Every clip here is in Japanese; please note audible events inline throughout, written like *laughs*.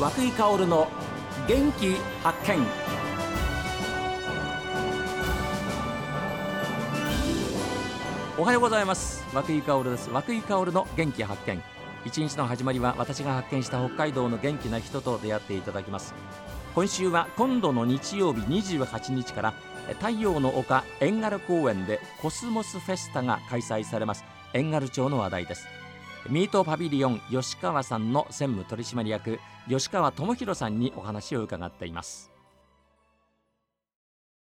和久井薫の元気発見。おはようございます。和久井薫です。和久井薫の元気発見。一日の始まりは私が発見した北海道の元気な人と出会っていただきます。今週は今度の日曜日28日から太陽の丘遠軽公園でコスモスフェスタが開催されます。遠軽町の話題です。ミートパビリオン吉川さんの専務取締役吉川智博さんにお話を伺っています。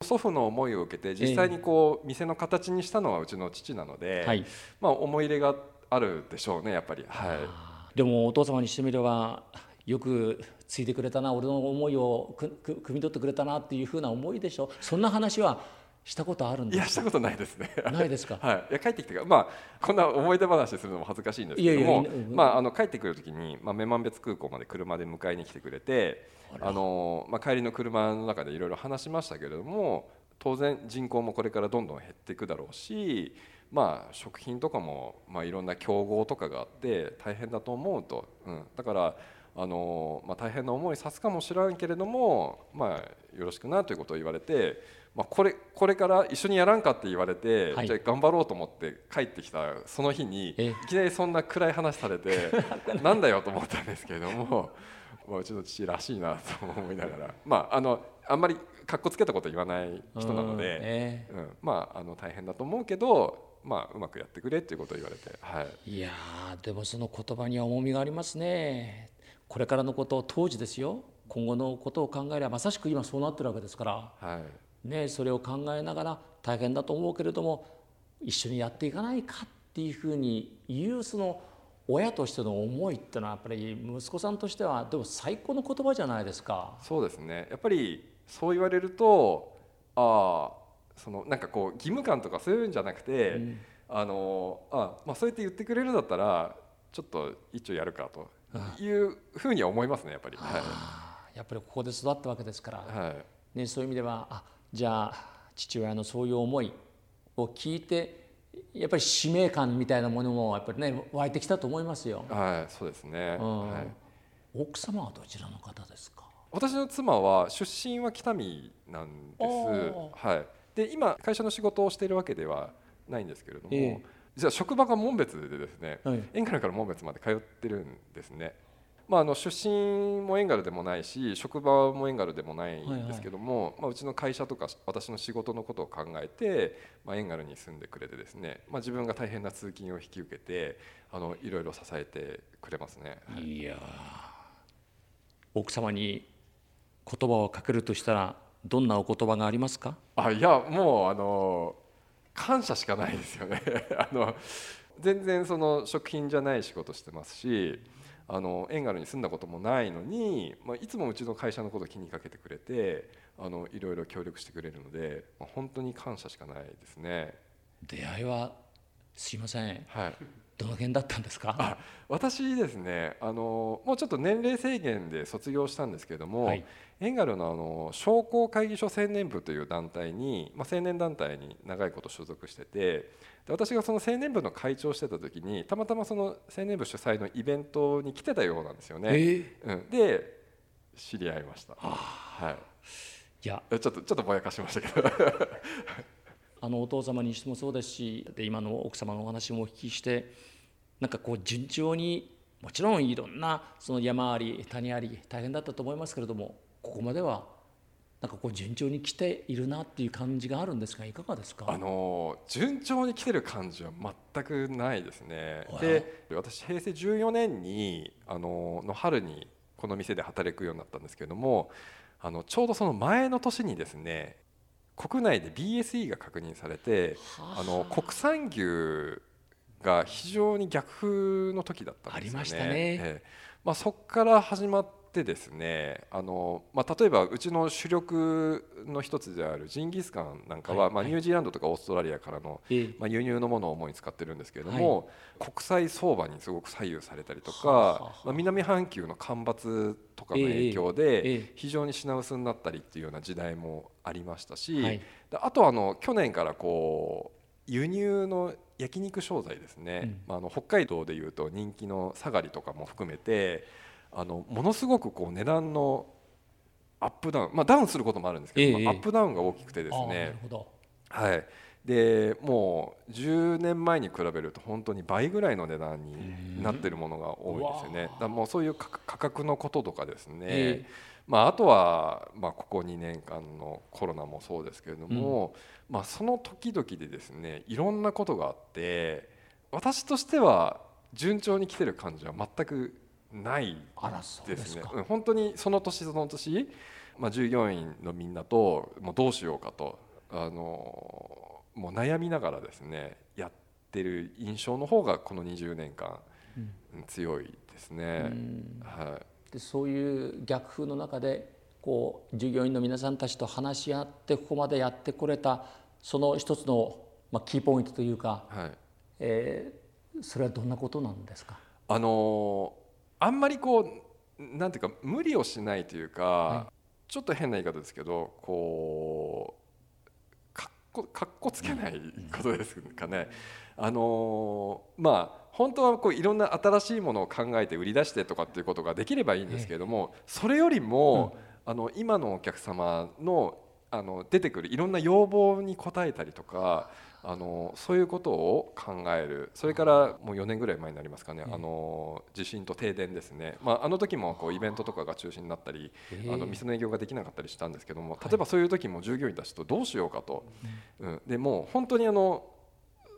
祖父の思いを受けて実際にこう店の形にしたのはうちの父なので、はい、まあ思い入れがあるでしょうねやっぱり、はい、でもお父様にしてみればよくついてくれたな俺の思いをくく汲み取ってくれたなっていうふうな思いでしょそんな話はしたことあるんですいやしたことないですね。ないですか？*laughs* はい。いや帰ってきてからまあこんな思い出話するのも恥ずかしいんですけども、まああの帰ってくる時にまあ女満別空港まで車で迎えに来てくれて、あのまあ帰りの車の中でいろいろ話しましたけれども、当然人口もこれからどんどん減っていくだろうし、まあ食品とかもまあいろんな競合とかがあって大変だと思うと、うん。だからあのまあ、大変な思いさすかもしらんけれども、まあ、よろしくなということを言われて、まあ、これこれから一緒にやらんかって言われて、はい、じゃあ頑張ろうと思って帰ってきたその日にいきなりそんな暗い話されて *laughs* なんだよと思ったんですけれども、まあ、うちの父らしいなと思いながら、まあ、あのあんまりかっこつけたこと言わない人なので、えー、うん、まあ、あの大変だと思うけどまあ、うまくやってくれっていうことを言われて、はい、いやでもその言葉には重みがありますねこれからのことを当時ですよ。今後のことを考えればまさしく今そうなってるわけですから、はい、ね、それを考えながら大変だと思うけれども一緒にやっていかないかっていうふうに言うその親としての思いっていうのはやっぱり息子さんとしてはでも最高の言葉じゃないですか。そうですね。やっぱりそう言われるとああそのなんかこう義務感とかそういうんじゃなくて、うん、あのあまあそうやって言ってくれるんだったらちょっと一応やるかというふうには思いますねやっぱり、はい、やっぱりここで育ったわけですから、はいね、そういう意味ではあじゃあ父親のそういう思いを聞いてやっぱり使命感みたいなものもやっぱりね湧いてきたと思いますよ。はい、そうですね。うん、はい、奥様はどちらの方ですか？私の妻は出身は北見なんです。はい。で今会社の仕事をしているわけではないんですけれども、えー、実は職場が門別でですね、はい、遠軽から門別まで通ってるんですね。まあ、あの出身も遠軽でもないし職場も遠軽でもないんですけども、はいはい、まあ、うちの会社とか私の仕事のことを考えて、まあ、遠軽に住んでくれてですね、まあ、自分が大変な通勤を引き受けてあのいろいろ支えてくれますね。い。や奥様に言葉をかけるとしたらどんなお言葉がありますか？あいやもうあの感謝しかないですよね。*laughs* あの全然その食品じゃない仕事してますしあの遠軽に住んだこともないのに、まあ、いつもうちの会社のことを気にかけてくれてあのいろいろ協力してくれるので、まあ、本当に感謝しかないですね。出会いはすいません、はい、どの辺だったんですか？私ですねあのもうちょっと年齢制限で卒業したんですけども、はい、エンガルのあの商工会議所青年部という団体に、まあ、青年団体に長いこと所属しててで私がその青年部の会長してた時にたまたまその青年部主催のイベントに来てたようなんですよね。えー、うん、で知り合いました。はい、いや。ちょっとちょっとぼやかしましたけどあのお父様にしてもそうですしで今の奥様のお話もお聞きしてなんかこう順調にもちろんいろんなその山あり谷あり大変だったと思いますけれどもここまではなんかこう順調に来ているなっていう感じがあるんですがいかがですか？あの順調に来てる感じは全くないですね。で私平成14年にあのの春にこの店で働くようになったんですけれどもあのちょうどその前の年にですね国内で BSE が確認されてあの国産牛が非常に逆風の時だったんですよね。ありましたね。えー、まあ、そこから始まってですねあの、まあ、例えばうちの主力の一つであるジンギスカンなんかは、はい、まあ、ニュージーランドとかオーストラリアからの、まあ、輸入のものを主に使ってるんですけれども、はい、国際相場にすごく左右されたりとか、まあ、南半球の干ばつとかの影響で非常に品薄になったりっていうような時代もありましたし、はい、あとあの去年からこう輸入の焼肉商材ですね、うん、まあ、あの北海道でいうと人気のサガリとかも含めてあのものすごくこう値段のアップダウン、まあ、ダウンすることもあるんですけど、ええアップダウンが大きくてですね。はい、でもう10年前に比べると本当に倍ぐらいの値段になってるものが多いですよね。だからもうそういう価価格のこととかですね、えまあ、あとは、まあ、ここ2年間のコロナもそうですけれども、まあ、その時々でですねいろんなことがあって私としては順調に来てる感じは全くないでですねうん本当にその年その年、まあ、従業員のみんなともうどうしようかとあのもう悩みながらですねやってる印象の方がこの20年間、うん強いですね。うん。はい。でそういう逆風の中でこう従業員の皆さんたちと話し合ってここまでやってこれたその一つの、まあ、キーポイントというか、はい。えーそれはどんなことなんですか？あのあんまりこうなんていうか無理をしないというか、はちょっと変な言い方ですけどこうかっこかっこつけないことですかね。あのまあ本当はこういろんな新しいものを考えて売り出してとかっていうことができればいいんですけれども、それよりも、あの今のお客様のあの出てくるいろんな要望に応えたりとかあのそういうことを考える。それからもう4年ぐらい前になりますかね、あの地震と停電ですね、まあ、あの時もこうイベントとかが中止になったり、あの店の営業ができなかったりしたんですけども例えばそういう時も従業員たちとどうしようかと、うん。でもう本当にあの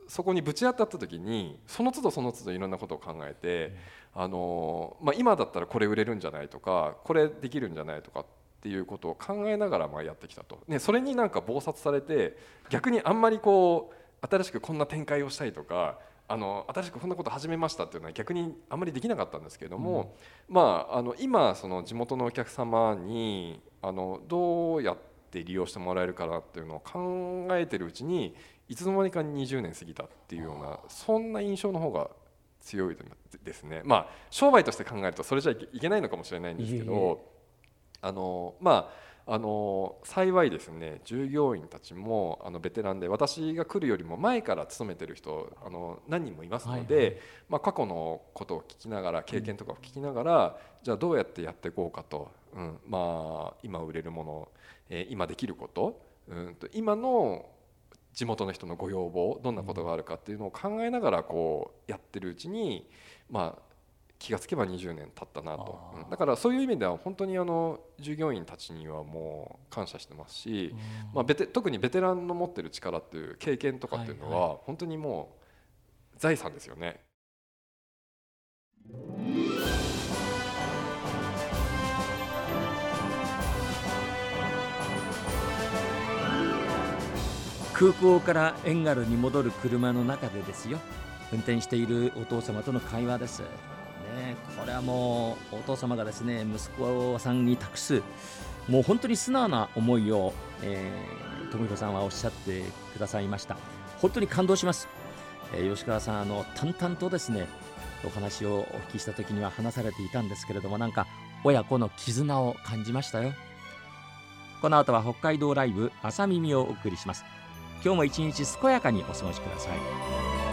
そこにぶち当たった時にその都度その都度いろんなことを考えて、あのまあ、今だったらこれ売れるんじゃないとかこれできるんじゃないとかっていうことを考えながらまあやってきたと、ね、それになんか忙殺されて逆にあんまりこう新しくこんな展開をしたいとかあの新しくこんなこと始めましたっていうのは逆にあんまりできなかったんですけれども、まあ、あの今その地元のお客様にあのどうやって利用してもらえるかなっていうのを考えてるうちにいつの間にか20年過ぎたっていうようなそんな印象の方が強いですね。まあ商売として考えるとそれじゃいけいけないのかもしれないんですけどいえいえあのまああの幸いですね従業員たちもあのベテランで私が来るよりも前から勤めてる人あの何人もいますので、はいはい。まあ、過去のことを聞きながら経験とかを聞きながら、じゃあどうやってやっていこうかと、うんまあ、今売れるもの、えー今できること,、うん、と今の地元の人のご要望どんなことがあるかっていうのを考えながらこうやってるうちに、まあ、気がつけば20年経ったなと、うん。だからそういう意味では本当にあの従業員たちにはもう感謝してますし、まあ、ベテ特にベテランの持ってる力っていう経験とかっていうのは本当にもう財産ですよね。空港からエンガルに戻る車の中でですよ。運転しているお父様との会話です、ね、これはもうお父様がですね息子さんに託すもう本当に素直な思いを、えー、富弘さんはおっしゃってくださいました。本当に感動します、えー吉川さんあの淡々とですねお話をお聞きした時には話されていたんですけれどもなんか親子の絆を感じましたよ。この後は北海道ライブ朝耳をお送りします。今日も一日健やかにお過ごしください。